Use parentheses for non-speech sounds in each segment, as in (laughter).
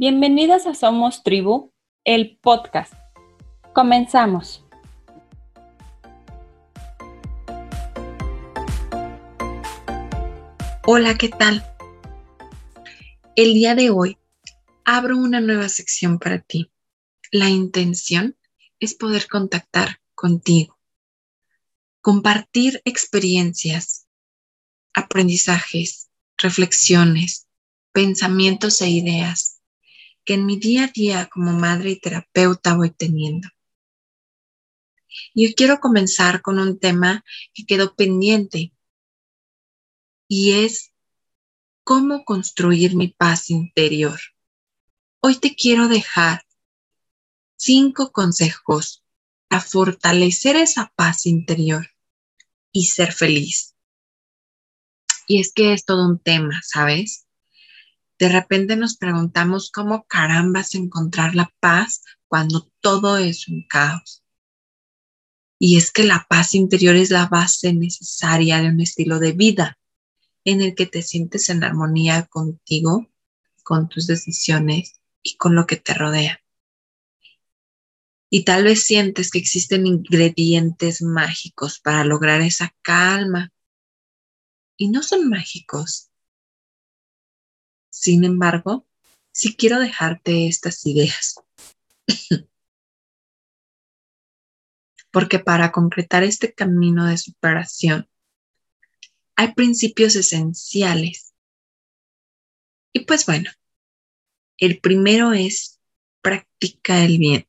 Bienvenidas a Somos Tribu, el podcast. Comenzamos. Hola, ¿qué tal? El día de hoy abro una nueva sección para ti. La intención es poder contactar contigo, compartir experiencias, aprendizajes, reflexiones, pensamientos e ideas que en mi día a día como madre y terapeuta voy teniendo. Y hoy quiero comenzar con un tema que quedó pendiente y es cómo construir mi paz interior. Hoy te quiero dejar cinco consejos a fortalecer esa paz interior y ser feliz. Y es que es todo un tema, ¿sabes? De repente nos preguntamos cómo carambas encontrar la paz cuando todo es un caos. Y es que la paz interior es la base necesaria de un estilo de vida en el que te sientes en armonía contigo, con tus decisiones y con lo que te rodea. Y tal vez sientes que existen ingredientes mágicos para lograr esa calma. Y no son mágicos, sin embargo, sí quiero dejarte estas ideas. (laughs) Porque para concretar este camino de superación, hay principios esenciales. Y pues bueno, el primero es practica el bien.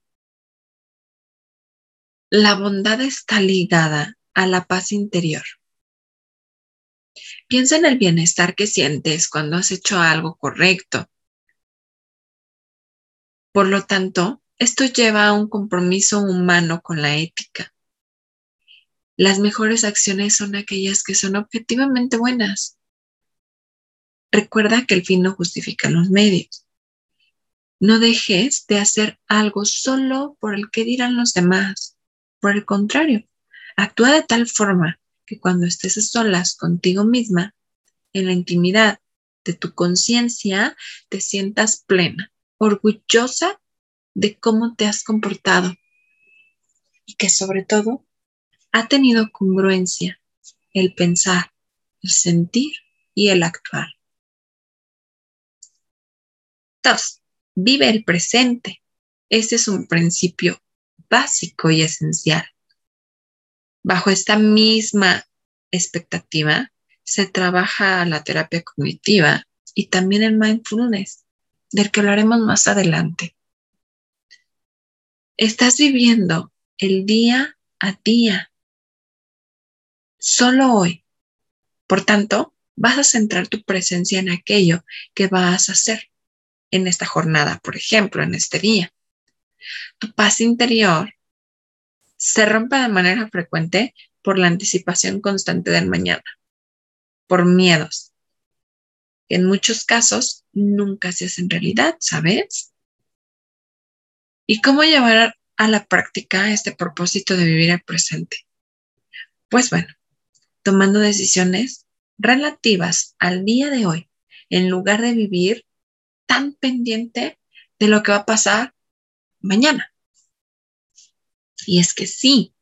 La bondad está ligada a la paz interior. Piensa en el bienestar que sientes cuando has hecho algo correcto. Por lo tanto, esto lleva a un compromiso humano con la ética. Las mejores acciones son aquellas que son objetivamente buenas. Recuerda que el fin no justifica los medios. No dejes de hacer algo solo por el que dirán los demás. Por el contrario, actúa de tal forma que cuando estés a solas contigo misma, en la intimidad de tu conciencia, te sientas plena, orgullosa de cómo te has comportado y que sobre todo ha tenido congruencia el pensar, el sentir y el actuar. Dos, vive el presente. Ese es un principio básico y esencial. Bajo esta misma expectativa se trabaja la terapia cognitiva y también el mindfulness, del que hablaremos más adelante. Estás viviendo el día a día, solo hoy. Por tanto, vas a centrar tu presencia en aquello que vas a hacer en esta jornada, por ejemplo, en este día. Tu paz interior se rompe de manera frecuente por la anticipación constante del mañana, por miedos, que en muchos casos nunca se hacen realidad, ¿sabes? ¿Y cómo llevar a la práctica este propósito de vivir el presente? Pues bueno, tomando decisiones relativas al día de hoy, en lugar de vivir tan pendiente de lo que va a pasar mañana. Y es que sí.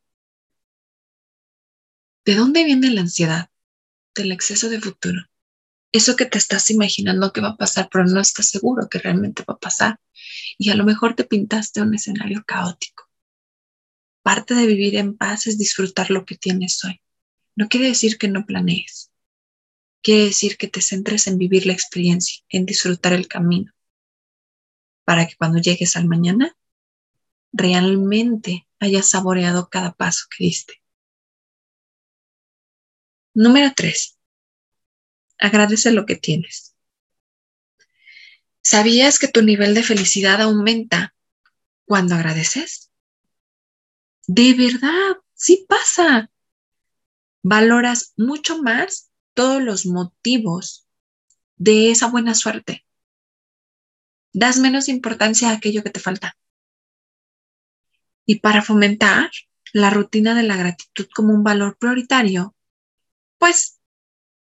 ¿De dónde viene la ansiedad? Del exceso de futuro. Eso que te estás imaginando que va a pasar, pero no estás seguro que realmente va a pasar. Y a lo mejor te pintaste un escenario caótico. Parte de vivir en paz es disfrutar lo que tienes hoy. No quiere decir que no planees. Quiere decir que te centres en vivir la experiencia, en disfrutar el camino, para que cuando llegues al mañana, realmente hayas saboreado cada paso que diste. Número tres, agradece lo que tienes. ¿Sabías que tu nivel de felicidad aumenta cuando agradeces? De verdad, sí pasa. Valoras mucho más todos los motivos de esa buena suerte. Das menos importancia a aquello que te falta. Y para fomentar la rutina de la gratitud como un valor prioritario, pues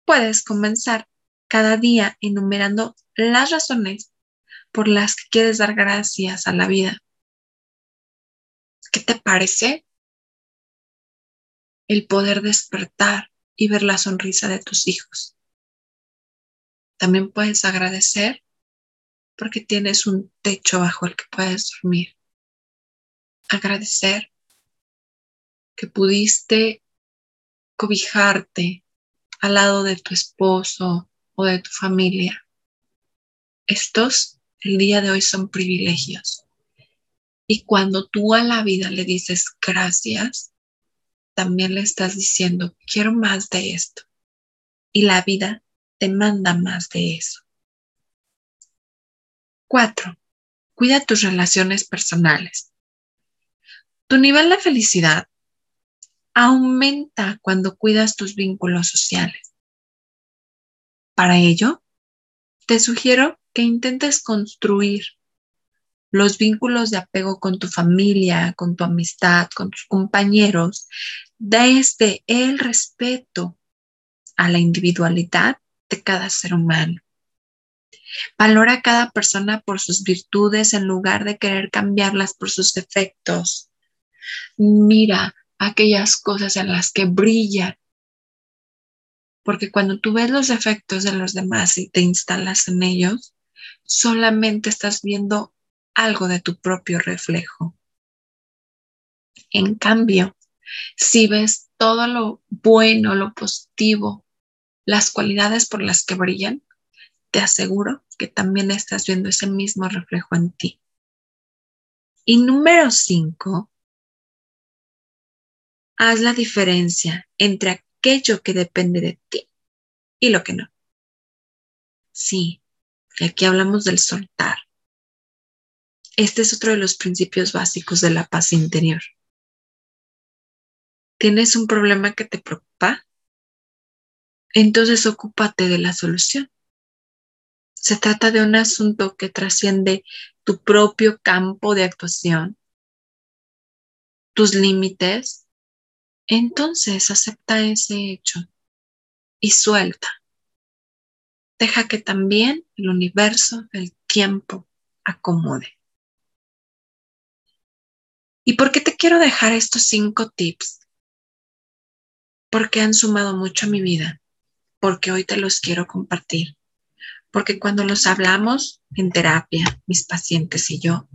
puedes comenzar cada día enumerando las razones por las que quieres dar gracias a la vida. ¿Qué te parece el poder despertar y ver la sonrisa de tus hijos? También puedes agradecer porque tienes un techo bajo el que puedes dormir. Agradecer que pudiste cobijarte al lado de tu esposo o de tu familia. Estos el día de hoy son privilegios. Y cuando tú a la vida le dices gracias, también le estás diciendo, quiero más de esto. Y la vida te manda más de eso. Cuatro, cuida tus relaciones personales. Tu nivel de felicidad aumenta cuando cuidas tus vínculos sociales. Para ello, te sugiero que intentes construir los vínculos de apego con tu familia, con tu amistad, con tus compañeros, desde el respeto a la individualidad de cada ser humano. Valora a cada persona por sus virtudes en lugar de querer cambiarlas por sus defectos. Mira aquellas cosas en las que brillan. Porque cuando tú ves los defectos de los demás y te instalas en ellos, solamente estás viendo algo de tu propio reflejo. En cambio, si ves todo lo bueno, lo positivo, las cualidades por las que brillan, te aseguro que también estás viendo ese mismo reflejo en ti. Y número cinco, haz la diferencia entre aquello que depende de ti y lo que no. Sí, y aquí hablamos del soltar. Este es otro de los principios básicos de la paz interior. ¿Tienes un problema que te preocupa? Entonces ocúpate de la solución. Se trata de un asunto que trasciende tu propio campo de actuación, tus límites. Entonces acepta ese hecho y suelta. Deja que también el universo, el tiempo, acomode. ¿Y por qué te quiero dejar estos cinco tips? Porque han sumado mucho a mi vida, porque hoy te los quiero compartir, porque cuando los hablamos en terapia, mis pacientes y yo,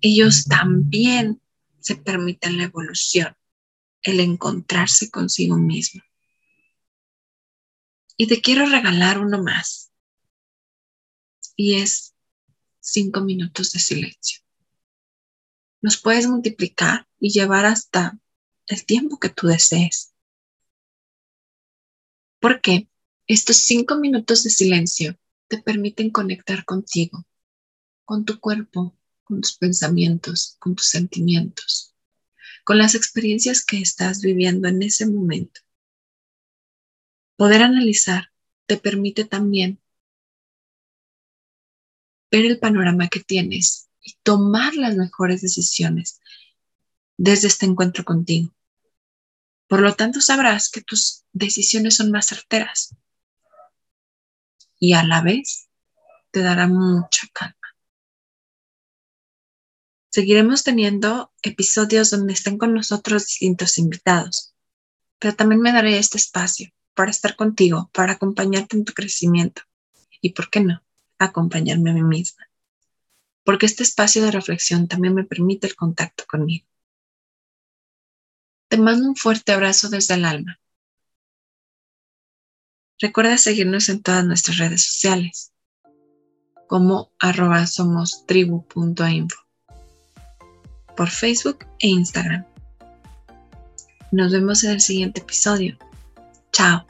ellos también se permiten la evolución, el encontrarse consigo mismo. Y te quiero regalar uno más. Y es cinco minutos de silencio. Nos puedes multiplicar y llevar hasta el tiempo que tú desees. Porque estos cinco minutos de silencio te permiten conectar contigo, con tu cuerpo, con tus pensamientos, con tus sentimientos, con las experiencias que estás viviendo en ese momento Poder analizar te permite también ver el panorama que tienes y tomar las mejores decisiones desde este encuentro contigo. Por lo tanto, sabrás que tus decisiones son más certeras y a la vez te dará mucha calma. Seguiremos teniendo episodios donde estén con nosotros distintos invitados, pero también me daré este espacio para estar contigo, para acompañarte en tu crecimiento y, ¿por qué no?, acompañarme a mí misma. Porque este espacio de reflexión también me permite el contacto conmigo. Te mando un fuerte abrazo desde el alma. Recuerda seguirnos en todas nuestras redes sociales como arroba somos por Facebook e Instagram. Nos vemos en el siguiente episodio. Chao.